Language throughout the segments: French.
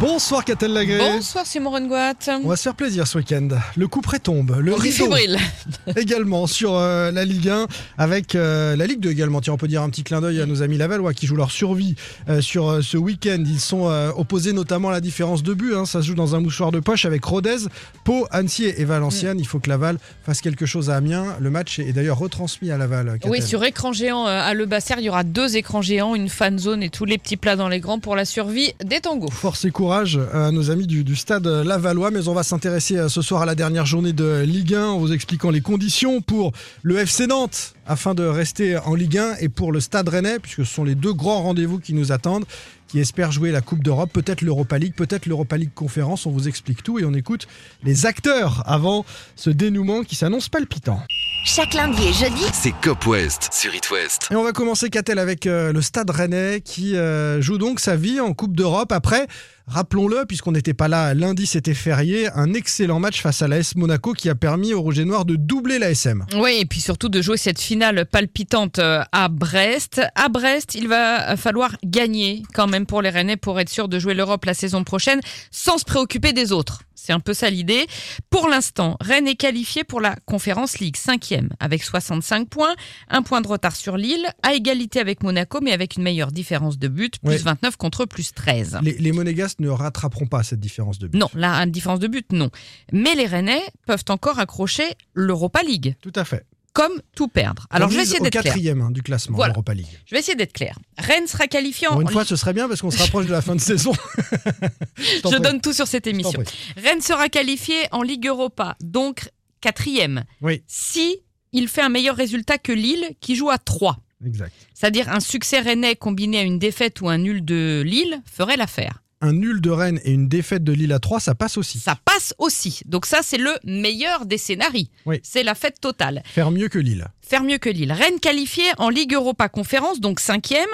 Bonsoir Catel Lagré. Bonsoir Simon Rengoat. On va se faire plaisir ce week-end. Le coup près tombe. Le On rideau également sur euh, la Ligue 1 avec euh, la Ligue 2 également. Tiens, on peut dire un petit clin d'œil à nos amis Lavallois qui jouent leur survie euh, sur ce week-end. Ils sont opposés notamment à la différence de but. hein. Ça se joue dans un mouchoir de poche avec Rodez, Pau, Annecy et Valenciennes. Il faut que Laval fasse quelque chose à Amiens. Le match est d'ailleurs retransmis à Laval. Oui, sur écran géant à Le Basser, il y aura deux écrans géants, une fan zone et tous les petits plats dans les grands pour la survie des tangos. Force et courage à nos amis du, du stade Lavallois, mais on va s'intéresser euh, ce soir à la dernière journée de Ligue 1 en vous expliquant les conditions pour le FC Nantes afin de rester en Ligue 1 et pour le stade Rennais, puisque ce sont les deux grands rendez-vous qui nous attendent, qui espèrent jouer la Coupe d'Europe, peut-être l'Europa League, peut-être l'Europa League Conférence. On vous explique tout et on écoute les acteurs avant ce dénouement qui s'annonce palpitant. Chaque lundi et jeudi, C'est Cop West sur It West. Et on va commencer, Catel, avec euh, le Stade Rennais qui euh, joue donc sa vie en Coupe d'Europe après, rappelons-le, puisqu'on n'était pas là lundi, c'était férié, un excellent match face à l'AS Monaco qui a permis aux Rouges et Noirs de doubler l'ASM. Oui, et puis surtout de jouer cette finale palpitante euh, à Brest. À Brest, il va falloir gagner quand même pour les Rennais pour être sûr de jouer l'Europe la saison prochaine sans se préoccuper des autres. C'est un peu ça l'idée. Pour l'instant, Rennes est qualifié pour la Conférence League 5e avec 65 points, un point de retard sur Lille, à égalité avec Monaco mais avec une meilleure différence de but, plus Ouais. 29 contre plus 13. Les, les Monégasques ne rattraperont pas cette différence de but. Non, une différence de but, non. Mais les Rennais peuvent encore accrocher l'Europa League, Tout à fait. Comme tout perdre. Alors, On je vais essayer d'être clair. quatrième hein, du classement Voilà. Europa League. Je vais essayer d'être clair. Rennes sera qualifié en... Pour une fois, ce serait bien parce qu'on se rapproche de la fin de saison. Je prie. donne tout sur cette Je émission. Rennes sera qualifié en Ligue Europa, donc quatrième. Oui, Si il fait un meilleur résultat que Lille, qui joue à 3. exact. C'est-à-dire un succès rennais combiné à une défaite ou un nul de Lille ferait l'affaire. Un nul de Rennes et une défaite de Lille à 3, ça passe aussi. Ça passe aussi. Donc ça, c'est le meilleur des scénarios. Oui. C'est la fête totale. Faire mieux que Lille. faire mieux que Lille. Rennes qualifié en Ligue Europa Conférence, donc cinquième.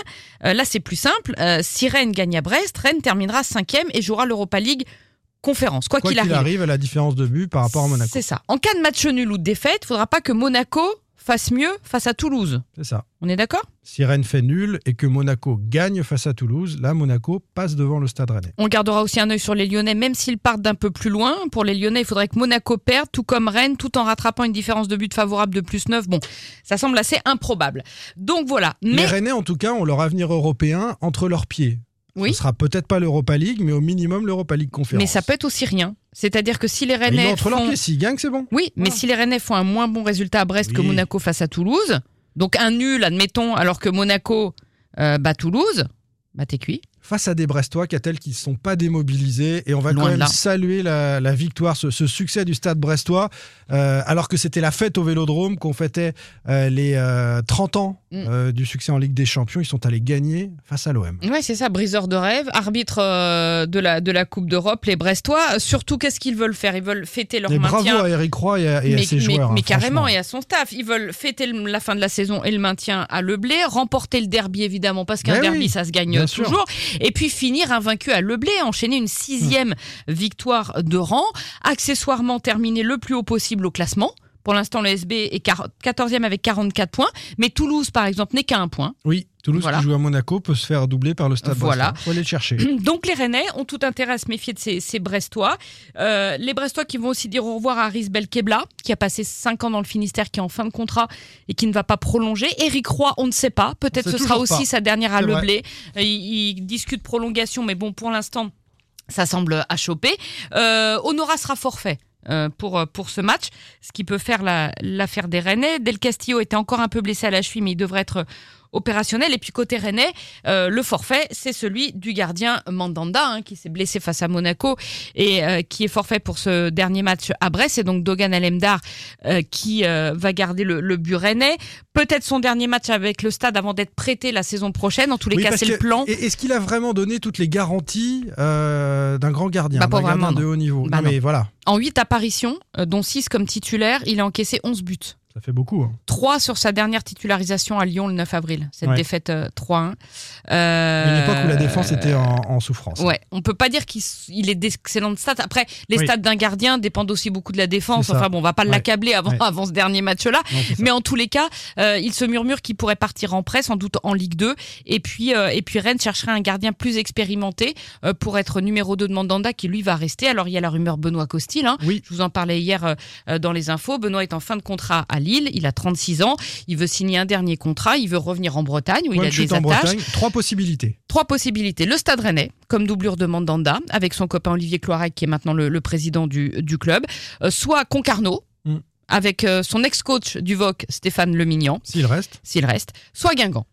Euh, là, c'est plus simple. Euh, si Rennes gagne à Brest, Rennes terminera cinquième et jouera l'Europa League Conférence, quoi Quoi qu'il qu'il arrive. arrive, à la différence de but par rapport à Monaco. C'est ça. En cas de match nul ou de défaite, il faudra pas que Monaco fasse mieux face à Toulouse. C'est ça. On est d'accord? Si Rennes fait nul et que Monaco gagne face à Toulouse, là, Monaco passe devant le Stade Rennais. On gardera aussi un œil sur les Lyonnais, même s'ils partent d'un peu plus loin. Pour les Lyonnais, il faudrait que Monaco perde, tout comme Rennes, tout en rattrapant une différence de but favorable de plus 9. Bon, ça semble assez improbable. Donc voilà. Les Mais Rennais, en tout cas, ont leur avenir européen entre leurs pieds. Oui. Ce sera peut-être pas l'Europa League, mais au minimum l'Europa League Conférence. mais ça peut être aussi rien. C'est-à-dire que si les l'ont Rennais entre font... s'ils gagnent, c'est bon. Oui, mais Voilà. si les Rennais font un moins bon résultat à Brest que. Monaco face à Toulouse, donc un nul, admettons, alors que Monaco euh, bat Toulouse, bah t'es cuit. Face à des Brestois, qu'a-t-elle qui ne sont pas démobilisés Et on va Loin quand même là. saluer la, la victoire, ce, ce succès du stade brestois, euh, alors que c'était la fête au Vélodrome, qu'on fêtait euh, les euh, 30 ans. Euh, du succès en Ligue des Champions. Ils sont allés gagner face à l'OM. Ouais, c'est ça, briseur de rêve, arbitre euh, de, la, de la Coupe d'Europe, les Brestois. Surtout, qu'est-ce qu'ils veulent faire? Ils veulent fêter leur Et bravo maintien. à Eric Roy et à, et à mais, ses mais- joueurs. mais hein, carrément, et à son staff. Ils veulent fêter le- la fin de la saison et le maintien à Leblé, remporter le derby évidemment, parce qu'un Ben derby oui, ça se gagne sûr. toujours, et puis finir invaincu à Leblé, enchaîner une sixième victoire de rang, accessoirement terminer le plus haut possible au classement. Pour l'instant, le SB est quar- 14e avec 44 points, mais Toulouse, par exemple, n'est qu'à un point. Oui, Toulouse Voilà. qui joue à Monaco peut se faire doubler par le stade Voilà. brestois. faut aller le chercher. Donc les Rennais ont tout intérêt à se méfier de ces, ces Brestois. Euh, les Brestois qui vont aussi dire au revoir à Aris Belkebla, qui a passé 5 ans dans le Finistère, qui est en fin de contrat et qui ne va pas prolonger. Éric Roy, on ne sait pas. Peut-être ce sera aussi pas. sa dernière à vrai. Leblé. Euh, Il, il discute prolongation, mais bon, pour l'instant, ça semble à choper. Euh, Honora sera forfait. Euh, pour, pour ce match, ce qui peut faire la- l'affaire des Rennais. Del Castillo était encore un peu blessé à la cheville, mais il devrait être opérationnel. Et puis côté Rennais, euh, le forfait, c'est celui du gardien Mandanda, hein, qui s'est blessé face à Monaco et euh, qui est forfait pour ce dernier match à Brest. C'est donc Dogan Alemdar euh, qui va garder le, le but rennais. Peut-être son dernier match avec le stade avant d'être prêté la saison prochaine. En tous les Oui, cas, c'est le plan. et- Est-ce qu'il a vraiment donné toutes les garanties d'un grand gardien, Bah, d'un gardien de haut niveau? Bah, Non, mais voilà. En 8 apparitions, dont 6 comme titulaire, il a encaissé 11 buts. Ça fait beaucoup. hein. 3 sur sa dernière titularisation à Lyon le 9 avril, cette Ouais. défaite euh, 3-1. À une époque où la défense était en, en souffrance. Ouais, on peut pas dire qu'il est d'excellentes stats. Après, les Oui. stats d'un gardien dépendent aussi beaucoup de la défense. Enfin bon, on va pas Ouais. l'accabler avant, Ouais. avant ce dernier match-là. Mais en tous les cas, euh, il se murmure qu'il pourrait partir en prêt, sans doute en Ligue 2. Et puis, euh, et puis Rennes chercherait un gardien plus expérimenté euh, pour être numéro 2 de Mandanda, qui lui va rester. Alors il y a la rumeur Benoît Costil. Hein. Oui. Je vous en parlais hier euh, euh, dans les infos. Benoît est en fin de contrat à Lille. Il a 36 ans. Il veut signer un dernier contrat. Il veut revenir en Bretagne où Point il a des en attaches. Bretagne. Trois possibilités. Trois possibilités. Le Stade Rennais, comme doublure de Mandanda, avec son copain Olivier Cloirec, qui est maintenant le, le président du, du club. Euh, soit Concarneau, Mm. avec euh, son ex-coach du VOC, Stéphane Lemignan, S'il reste. s'il reste. Soit Guingamp.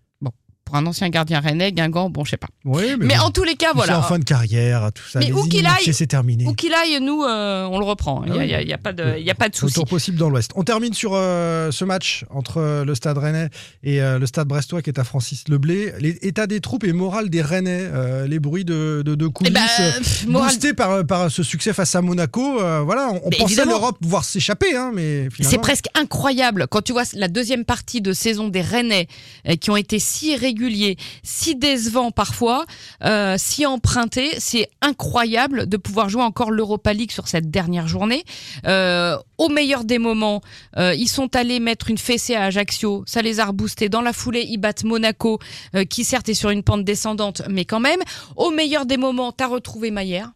Pour un ancien gardien rennais, Guingamp, bon, je sais pas. Oui, mais, en tous les cas, voilà. en fin de carrière, tout ça. Mais où qu'il aille- c'est terminé. Où qu'il aille, nous, euh, on le reprend. Il n'y Ah oui. il y a- y a pas de, il a pas de souci. Retour possible dans l'Ouest. On termine sur euh, ce match entre euh, le Stade Rennais et euh, le Stade Brestois qui est à Francis Leblé. L'état des troupes et morale des Rennais, les bruits de, de, de Eh coulisses. ben, moral- Boostés par, par ce succès face à Monaco, voilà, on, on pensait l'Europe voir s'échapper, hein, mais. C'est presque incroyable quand tu vois la deuxième partie de saison des Rennais qui ont été si irréguliers, si décevants parfois, euh, si empruntés. C'est incroyable de pouvoir jouer encore l'Europa League sur cette dernière journée. Euh, au meilleur des moments, euh, ils sont allés mettre une fessée à Ajaccio, ça les a reboostés. Dans la foulée, ils battent Monaco, qui certes est sur une pente descendante, mais quand même. Au meilleur des moments, t'as retrouvé Maillère.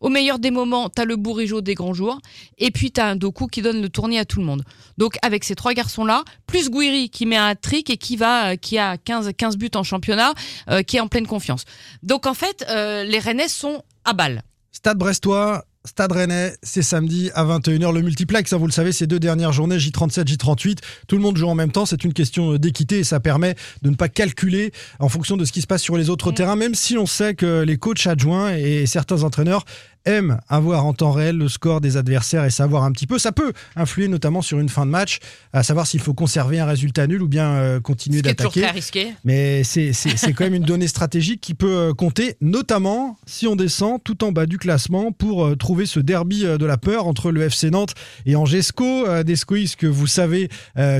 Au meilleur des moments, t'as le bourrigeau des grands jours. Et puis t'as un Doku qui donne le tournis à tout le monde. Donc avec ces trois garçons-là, plus Guiri qui met un trick et qui va, euh, qui a 15, 15 buts en championnat, euh, qui est en pleine confiance. Donc en fait, euh, les Rennais sont à balle. Stade Brestois, Stade Rennais, c'est samedi à 21h. Le multiplex, hein, vous le savez, ces deux dernières journées, J37, J38, tout le monde joue en même temps. C'est une question d'équité et ça permet de ne pas calculer en fonction de ce qui se passe sur les autres Mm. terrains, même si on sait que les coachs adjoints et certains entraîneurs aiment avoir en temps réel le score des adversaires et savoir un petit peu. Ça peut influer notamment sur une fin de match, à savoir s'il faut conserver un résultat nul ou bien euh, continuer Ce qui est toujours d'attaquer. très risqué. Mais c'est c'est- c'est quand même une donnée stratégique qui peut euh, compter, notamment si on descend tout en bas du classement pour euh, trouver ce derby euh, de la peur entre le FC Nantes et Angesco. Des Squeeze que vous savez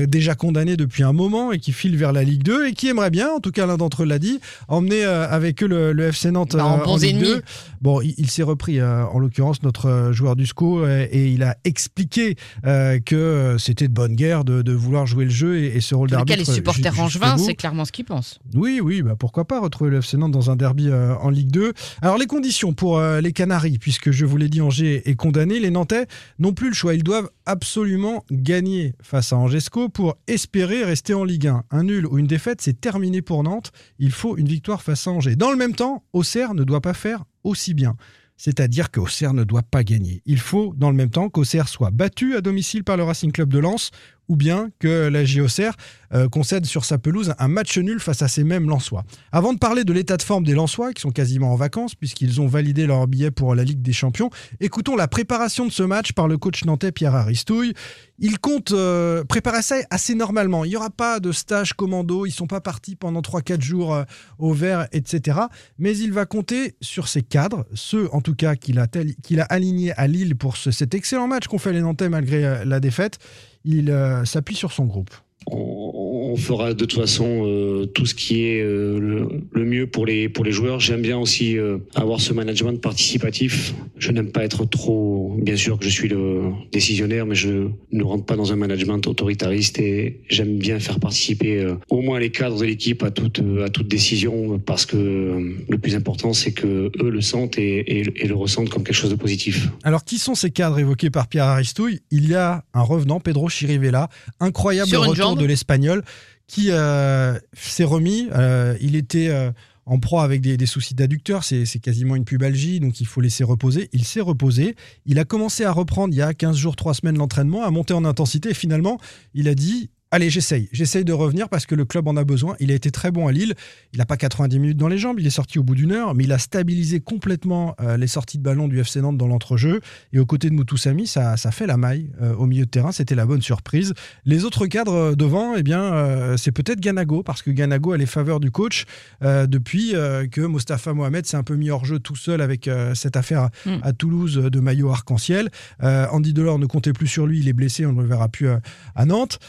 déjà condamné depuis un moment et qui file vers la Ligue 2 et qui aimerait bien, en tout cas l'un d'entre eux l'a dit, emmener avec eux le, le FC Nantes Bah, en bons Ligue ennemis. 2. Bon, il, il s'est repris, en l'occurrence, notre euh, joueur du SCO, euh, et il a expliqué euh, que euh, c'était de bonne guerre de, de vouloir jouer le jeu et, et ce rôle d'arbitre. les supporters ju- jusqu'au angevins, bout. c'est clairement ce qu'ils pensent. Oui, oui, bah pourquoi pas retrouver le FC Nantes dans un derby euh, en Ligue 2. Alors les conditions pour euh, les Canaries, puisque je vous l'ai dit, Angers est condamné, les Nantais n'ont plus le choix. Ils doivent absolument gagner face à Angesco pour espérer rester en Ligue 1. Un nul ou une défaite, c'est terminé pour Nantes. Il faut une victoire face à Angers. Dans le même temps, Auxerre ne doit pas faire aussi bien. C'est-à-dire qu'Auxerre ne doit pas gagner. Il faut, dans le même temps, qu'Auxerre soit battu à domicile par le Racing Club de Lens ou bien que la JOCR euh, concède sur sa pelouse un match nul face à ces mêmes Lensois. Avant de parler de l'état de forme des Lensois, qui sont quasiment en vacances puisqu'ils ont validé leur billet pour la Ligue des Champions, écoutons la préparation de ce match par le coach nantais Pierre Aristouille. Il compte euh, préparer ça assez normalement. Il n'y aura pas de stage commando, ils sont pas partis pendant 3-4 jours euh, au vert, etc. Mais il va compter sur ses cadres, ceux en tout cas qu'il a, qu'il a alignés à Lille pour ce- cet excellent match qu'ont fait les Nantais malgré euh, la défaite. Il s'appuie sur son groupe. on, on fera de toute façon euh, tout ce qui est euh, le, le mieux pour les pour les joueurs. J'aime bien aussi euh, avoir ce management participatif. Je n'aime pas être trop. Bien sûr que je suis le décisionnaire, mais je ne rentre pas dans un management autoritariste et j'aime bien faire participer euh, au moins les cadres de l'équipe à toute à toute décision parce que euh, le plus important c'est que eux le sentent et, et- et le ressentent comme quelque chose de positif. Alors, qui sont ces cadres évoqués par Pierre Aristouille? Il y a un revenant, Pedro Chirivella, incroyable retour jambe. de l'Espagnol, qui euh, s'est remis. Euh, il était euh, en proie avec des, soucis d'adducteur, c'est c'est quasiment une pubalgie, donc il faut laisser reposer. Il s'est reposé. Il a commencé à reprendre il y a 15 jours, 3 semaines l'entraînement, à monter en intensité. Et finalement, il a dit allez, j'essaye. J'essaye de revenir parce que le club en a besoin. Il a été très bon à Lille. Il n'a pas 90 minutes dans les jambes. Il est sorti au bout d'une heure, mais il a stabilisé complètement euh, les sorties de ballon du FC Nantes dans l'entrejeu. Et aux côtés de Moutoussamy, ça, ça fait la maille euh, au milieu de terrain. C'était la bonne surprise. Les autres cadres euh, devant, eh bien, euh, c'est peut-être Ganago parce que Ganago a les faveurs du coach depuis que Mostafa Mohamed s'est un peu mis hors jeu tout seul avec cette affaire à, Mm. à Toulouse de maillot arc-en-ciel. Andy Delors ne comptait plus sur lui. Il est blessé. On ne le verra plus à Nantes.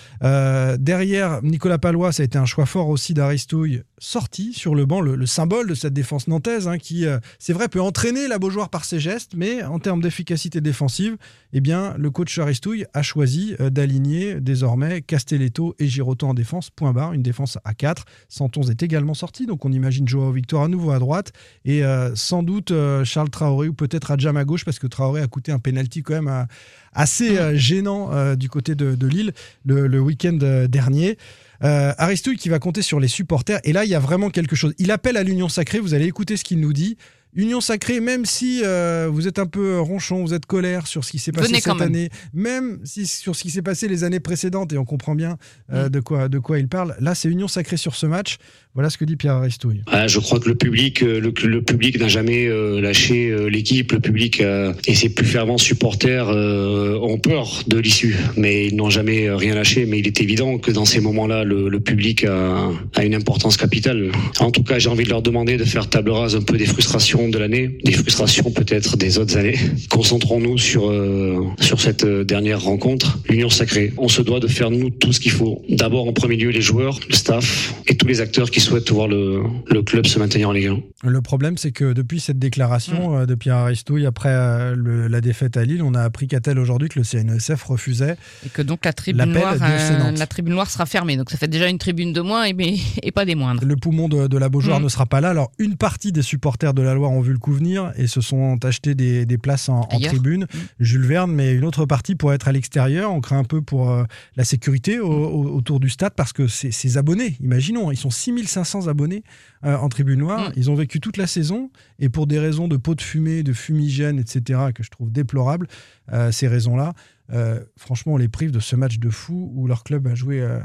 Euh, derrière, Nicolas Palois, ça a été un choix fort aussi d'Aristouille, sorti sur le banc, le, le symbole de cette défense nantaise, hein, qui, euh, c'est vrai, peut entraîner la Beaujoire par ses gestes, mais en termes d'efficacité défensive, eh bien, le coach Aristouille a choisi euh, d'aligner désormais Castelletto et Giroto en défense, point barre, une défense à 4. Santons est également sorti, donc on imagine Joao Victor à nouveau à droite, et euh, sans doute Charles Traoré ou peut-être Adjam à gauche, parce que Traoré a coûté un penalty quand même assez euh, gênant du côté de, de Lille le, le week-end dernier. Euh, Aristouille qui va compter sur les supporters. Et là, il y a vraiment quelque chose. Il appelle à l'union sacrée. Vous allez écouter ce qu'il nous dit. Union sacrée, même si euh, vous êtes un peu ronchon, vous êtes colère sur ce qui s'est passé cette même. année, même si sur ce qui s'est passé les années précédentes, et on comprend bien euh, Mm. de, quoi, de quoi il parle. Là, c'est Union sacrée sur ce match. Voilà ce que dit Pierre Aristouille. Ah, je crois que le public, euh, le, le public n'a jamais euh, lâché euh, l'équipe. Le public euh, et ses plus fervents supporters euh, ont peur de l'issue, mais ils n'ont jamais euh, rien lâché. Mais il est évident que dans ces moments-là, le, le public a, a une importance capitale. En tout cas, j'ai envie de leur demander de faire table rase un peu des frustrations de l'année, des frustrations peut-être des autres années. Concentrons-nous sur euh, sur cette euh, dernière rencontre, l'union sacrée. On se doit de faire nous tout ce qu'il faut. D'abord, en premier lieu, les joueurs, le staff et tous les acteurs qui souhaitent voir le, le club se maintenir en Ligue 1. Le problème, c'est que depuis cette déclaration euh, de Pierre Aristouille, après euh, le- la défaite à Lille, on a appris qu'à tel aujourd'hui que le CNESF refusait. Et que donc la tribune, noire, euh, la tribune noire sera fermée. Donc ça fait déjà une tribune de moins et, mais- et pas des moindres. Le poumon de, de la Beaujoire Mm. ne sera pas là. Alors, une partie des supporters de la Loire ont vu le coup venir et se sont achetés des, des places en, tribune. Mm. Jules Verne, mais une autre partie pour être à l'extérieur. On craint un peu pour euh, la sécurité au- au- autour du stade parce que ces abonnés, imaginons, ils sont 6500 abonnés euh, en tribune noire. Mm. Ils ont vécu toute la saison et pour des raisons de pots de fumée, de fumigène, etc., que je trouve déplorables, euh, ces raisons-là. Euh, franchement, on les prive de ce match de fou où leur club a joué euh,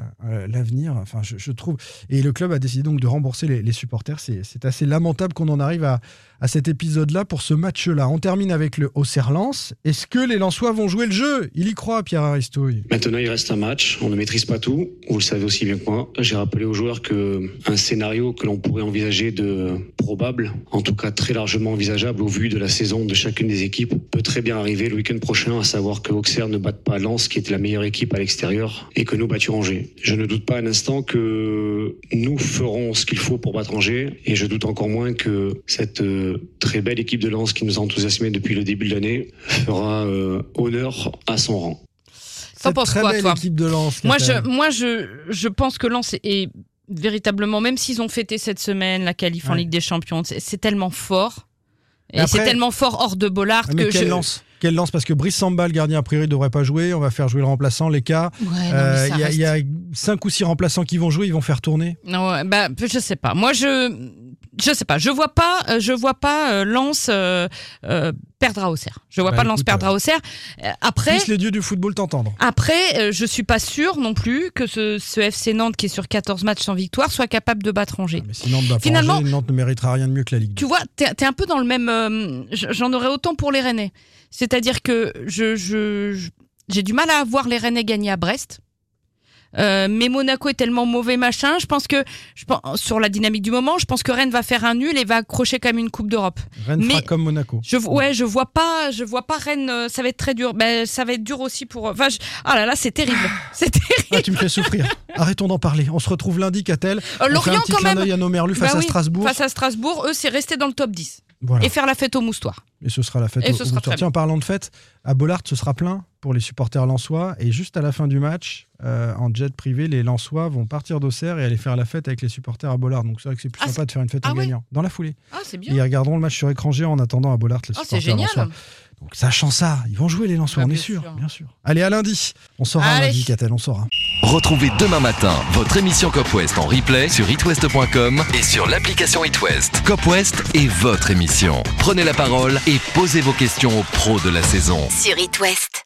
l'avenir. Enfin, je, trouve. Et le club a décidé donc de rembourser les, supporters. C'est c'est assez lamentable qu'on en arrive à, à cet épisode-là pour ce match-là. On termine avec le Auxerre-Lens. Est-ce que les Lensois vont jouer le jeu? Il y croit, Pierre Aristouille. Maintenant, il reste un match. On ne maîtrise pas tout. Vous le savez aussi bien que moi. J'ai rappelé aux joueurs que un scénario que l'on pourrait envisager de probable, en tout cas très largement envisageable au vu de la saison de chacune des équipes, peut très bien arriver le week-end prochain, à savoir que Auxerre ne batte pas Lens, qui était la meilleure équipe à l'extérieur, et que nous battions Angers. Je ne doute pas un instant que nous ferons ce qu'il faut pour battre Angers, et je doute encore moins que cette euh, très belle équipe de Lens qui nous a enthousiasmés depuis le début de l'année fera euh, honneur à son rang. T'en penses quoi, toi équipe de Lens. Moi, je, moi je, je pense que Lens est, véritablement, même s'ils ont fêté cette semaine la qualif en Ouais. Ligue des Champions, c'est tellement fort. Et, c'est tellement fort hors de Bollard Ah, mais que quelle je. lance Quelle lance Parce que Brice Samba, le gardien, a priori, ne devrait pas jouer. On va faire jouer le remplaçant, les cas. Ouais, Euh, Il y, a- il y a cinq ou six remplaçants qui vont jouer, ils vont faire tourner. Non, ouais, bah, je sais pas. Moi, je, je sais pas. Je vois pas, euh, je vois pas euh, Lens euh, euh, perdre à Auxerre. Je vois Bah, pas Lens écoute, perdre à Auxerre. Euh, après, Puissent les dieux du football t'entendre. après, euh, je suis pas sûr non plus que ce, ce FC Nantes qui est sur 14 matchs sans victoire soit capable de battre Angers. Ah, mais si Nantes bat Finalement- Angers, Nantes ne méritera rien de mieux que la Ligue. Tu vois, t'es es un peu dans le même. euh, J'en aurais autant pour les Rennais. C'est-à-dire que je, j'ai du mal à voir les Rennais gagner à Brest. Euh, mais Monaco est tellement mauvais machin. Je pense que je pense, sur la dynamique du moment, je pense que Rennes va faire un nul et va accrocher quand même une coupe d'Europe. Rennes fera mais- comme Monaco. Je ouais, je vois pas, je vois pas Rennes. euh, Ça va être très dur. Ben, ça va être dur aussi pour. Enfin, je- ah là là, c'est terrible. C'est terrible. Ah, tu me fais souffrir. Arrêtons d'en parler. On se retrouve lundi, Catel. Euh, On fait un Lorient petit quand clin même. à nos merlus face Bah à oui, Strasbourg. Face à Strasbourg, eux, c'est rester dans le top 10 Voilà. et faire la fête au moustoir. Et ce sera la fête Et au, très sortie. En parlant de fête, à Bollard, ce sera plein pour les supporters lensois. Et juste à la fin du match, euh, en jet privé, les lensois vont partir d'Auxerre et aller faire la fête avec les supporters à Bollard. Donc c'est vrai que c'est plus Ah, sympa de faire une fête ah en ouais gagnant. Dans la foulée. Ah, c'est Et bien. ils regarderont le match sur écran géant en attendant à Bollard les Ah, c'est supporters génial. lensois. Donc sachant ça, ils vont jouer les lensois, Bah, on est sûr, sûr. bien sûr. Allez, à lundi. On saura Allez. lundi, Catel, on saura. Retrouvez demain matin votre émission Cop West en replay sur itwest.com et sur l'application itwest. Cop West est votre émission. Prenez la parole et posez vos questions aux pros de la saison. Sur It West.